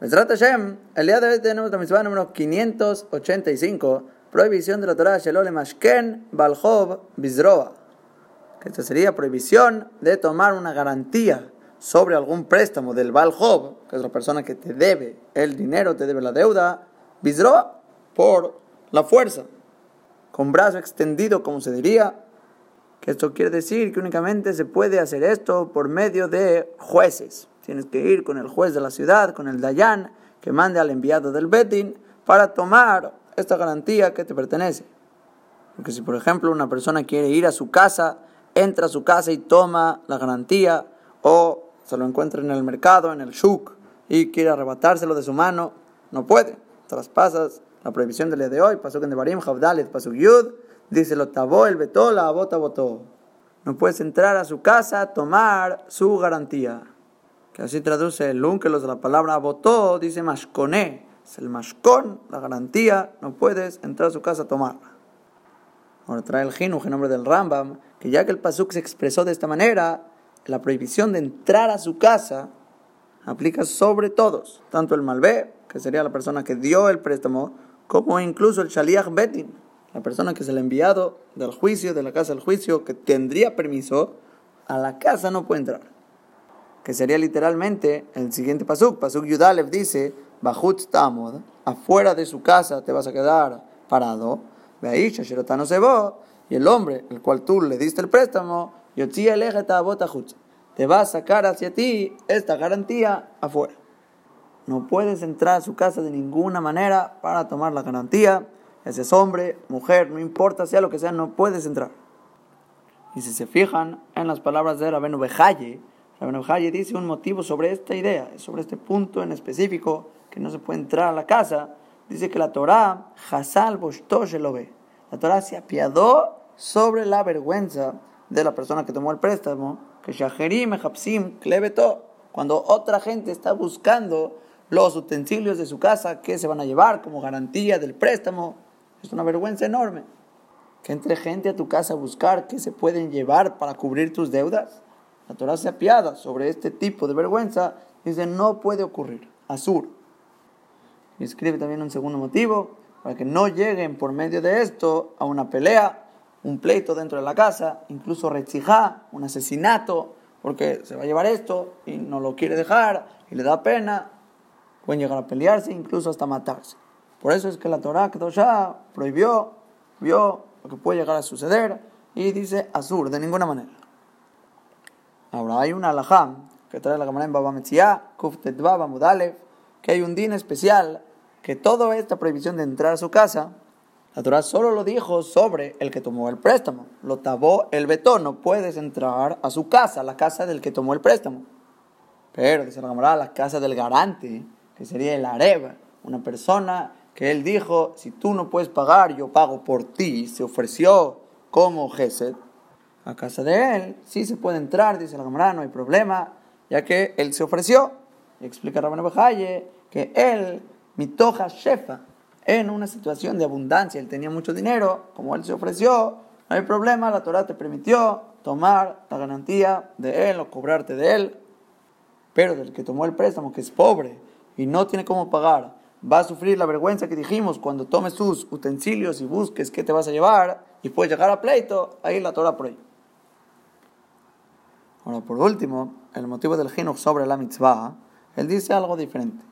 Mesrat Hashem, el día de hoy tenemos la misma número 585, prohibición de la Torah Shelole Mashken Balhov Bizroa. Esta sería prohibición de tomar una garantía sobre algún préstamo del Balhov, que es la persona que te debe el dinero, te debe la deuda, Bizroa, por la fuerza, con brazo extendido, como se diría, que esto quiere decir que únicamente se puede hacer esto por medio de jueces. Tienes que ir con el juez de la ciudad, con el Dayan, que mande al enviado del Betin para tomar esta garantía que te pertenece. Porque si, por ejemplo, una persona quiere ir a su casa, entra a su casa y toma la garantía, o se lo encuentra en el mercado, en el shuk, y quiere arrebatárselo de su mano, no puede. Traspasas la prohibición del día de hoy, pasó que en Devarim, Javdalet, pasó Yud, dice lo tabó, el betó, la bota, botó. No puedes entrar a su casa tomar su garantía que así traduce el los de la palabra votó, dice mashkoné, es el mashkon, la garantía, no puedes entrar a su casa a tomarla. Ahora trae el Jinuj en nombre del Rambam, que ya que el Pasuk se expresó de esta manera, la prohibición de entrar a su casa aplica sobre todos, tanto el Malvé, que sería la persona que dio el préstamo, como incluso el Shaliach Betin, la persona que es el enviado del juicio, de la casa del juicio, que tendría permiso, a la casa no puede entrar sería literalmente el siguiente pasuk. Pasuk Yudalev dice, Bajut Tamod, afuera de su casa te vas a quedar parado. Veaisha Sherotano Sebo, y el hombre, el cual tú le diste el préstamo, te va a sacar hacia ti esta garantía afuera. No puedes entrar a su casa de ninguna manera para tomar la garantía. Ese es hombre, mujer, no importa sea lo que sea, no puedes entrar. Y si se fijan en las palabras de Rabenu Bejaye, Rabbi dice un motivo sobre esta idea, sobre este punto en específico, que no se puede entrar a la casa. Dice que la Torah, Hasal lo ve. La Torah se apiadó sobre la vergüenza de la persona que tomó el préstamo, que Shaherim Hapsim Klebeto, cuando otra gente está buscando los utensilios de su casa que se van a llevar como garantía del préstamo, es una vergüenza enorme. Que entre gente a tu casa a buscar qué se pueden llevar para cubrir tus deudas la Torah se apiada sobre este tipo de vergüenza, dice no puede ocurrir. Azur. Y escribe también un segundo motivo, para que no lleguen por medio de esto a una pelea, un pleito dentro de la casa, incluso retzijá, un asesinato, porque se va a llevar esto y no lo quiere dejar y le da pena. Pueden llegar a pelearse, incluso hasta matarse. Por eso es que la Torah ya prohibió, vio lo que puede llegar a suceder y dice azur, de ninguna manera. Ahora hay una alajá que trae la cámara en Baba Metzia, Baba Mudalev, que hay un din especial que toda esta prohibición de entrar a su casa, la Torah solo lo dijo sobre el que tomó el préstamo. Lo tabó el betón, no puedes entrar a su casa, la casa del que tomó el préstamo. Pero, dice la cámara, la casa del garante, que sería el Areva, una persona que él dijo, si tú no puedes pagar, yo pago por ti, se ofreció como Gesed a casa de él, sí se puede entrar, dice la cámara, no hay problema, ya que él se ofreció. Y explica Rabban Bajaye que él, mitoja shefa, en una situación de abundancia, él tenía mucho dinero, como él se ofreció, no hay problema, la Torah te permitió tomar la garantía de él o cobrarte de él, pero del que tomó el préstamo, que es pobre y no tiene cómo pagar, va a sufrir la vergüenza que dijimos cuando tomes tus utensilios y busques qué te vas a llevar y puedes llegar a pleito, ahí la Torah prohíbe. Ahora, por último, el motivo del Jinuch sobre la mitzvah, él dice algo diferente.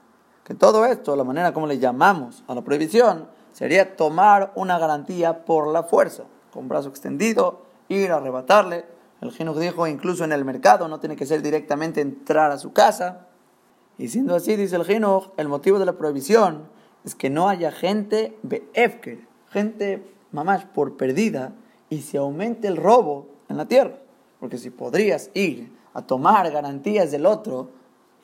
Que todo esto, la manera como le llamamos a la prohibición, sería tomar una garantía por la fuerza, con brazo extendido, ir a arrebatarle. El Jinuch dijo, incluso en el mercado, no tiene que ser directamente entrar a su casa. Y siendo así, dice el Jinuch, el motivo de la prohibición es que no haya gente beefker, gente mamás por perdida, y se aumente el robo en la tierra. Porque si podrías ir a tomar garantías del otro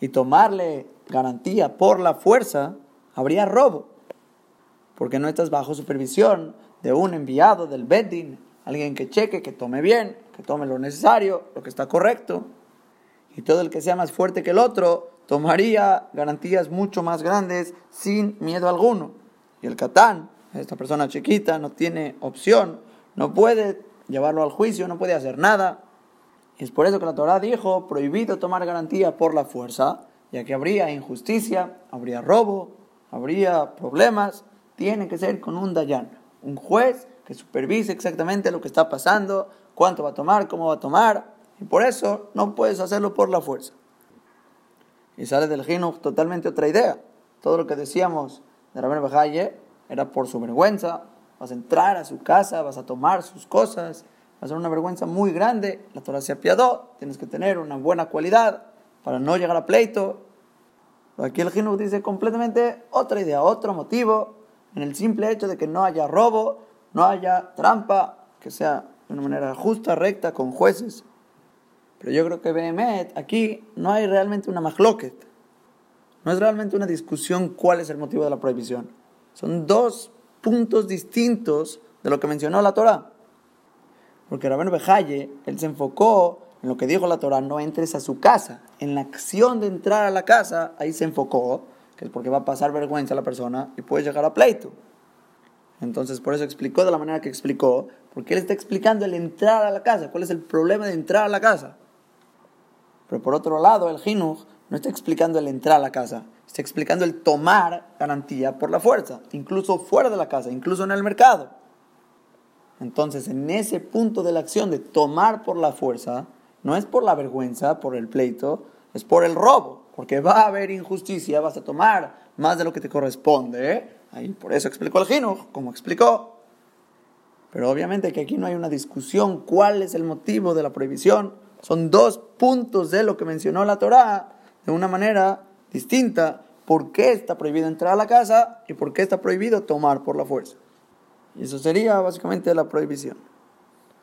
y tomarle garantía por la fuerza, habría robo. Porque no estás bajo supervisión de un enviado del Bedding, alguien que cheque, que tome bien, que tome lo necesario, lo que está correcto. Y todo el que sea más fuerte que el otro tomaría garantías mucho más grandes sin miedo alguno. Y el Catán, esta persona chiquita, no tiene opción, no puede llevarlo al juicio, no puede hacer nada, es por eso que la Torah dijo, prohibido tomar garantía por la fuerza, ya que habría injusticia, habría robo, habría problemas, tiene que ser con un dayan, un juez que supervise exactamente lo que está pasando, cuánto va a tomar, cómo va a tomar, y por eso no puedes hacerlo por la fuerza. Y sale del Gino totalmente otra idea. Todo lo que decíamos de Rabén Bajaye era por su vergüenza. Vas a entrar a su casa, vas a tomar sus cosas, va a ser una vergüenza muy grande. La Torah se apiadó, tienes que tener una buena cualidad para no llegar a pleito. aquí el Gino dice completamente otra idea, otro motivo, en el simple hecho de que no haya robo, no haya trampa, que sea de una manera justa, recta, con jueces. Pero yo creo que Behemet, aquí no hay realmente una mahloket. No es realmente una discusión cuál es el motivo de la prohibición. Son dos puntos distintos de lo que mencionó la Torah. Porque Rabén Bejaye, él se enfocó en lo que dijo la Torah, no entres a su casa. En la acción de entrar a la casa, ahí se enfocó, que es porque va a pasar vergüenza a la persona y puede llegar a pleito. Entonces, por eso explicó de la manera que explicó, porque él está explicando el entrar a la casa. ¿Cuál es el problema de entrar a la casa? Pero por otro lado, el Jinuj no está explicando el entrar a la casa, está explicando el tomar garantía por la fuerza, incluso fuera de la casa, incluso en el mercado. Entonces, en ese punto de la acción de tomar por la fuerza, no es por la vergüenza, por el pleito, es por el robo, porque va a haber injusticia, vas a tomar más de lo que te corresponde. ¿eh? Ahí por eso explicó el Jinuj, como explicó. Pero obviamente que aquí no hay una discusión cuál es el motivo de la prohibición, son dos puntos de lo que mencionó la Torá de una manera distinta. ¿Por qué está prohibido entrar a la casa y por qué está prohibido tomar por la fuerza? Y eso sería básicamente la prohibición.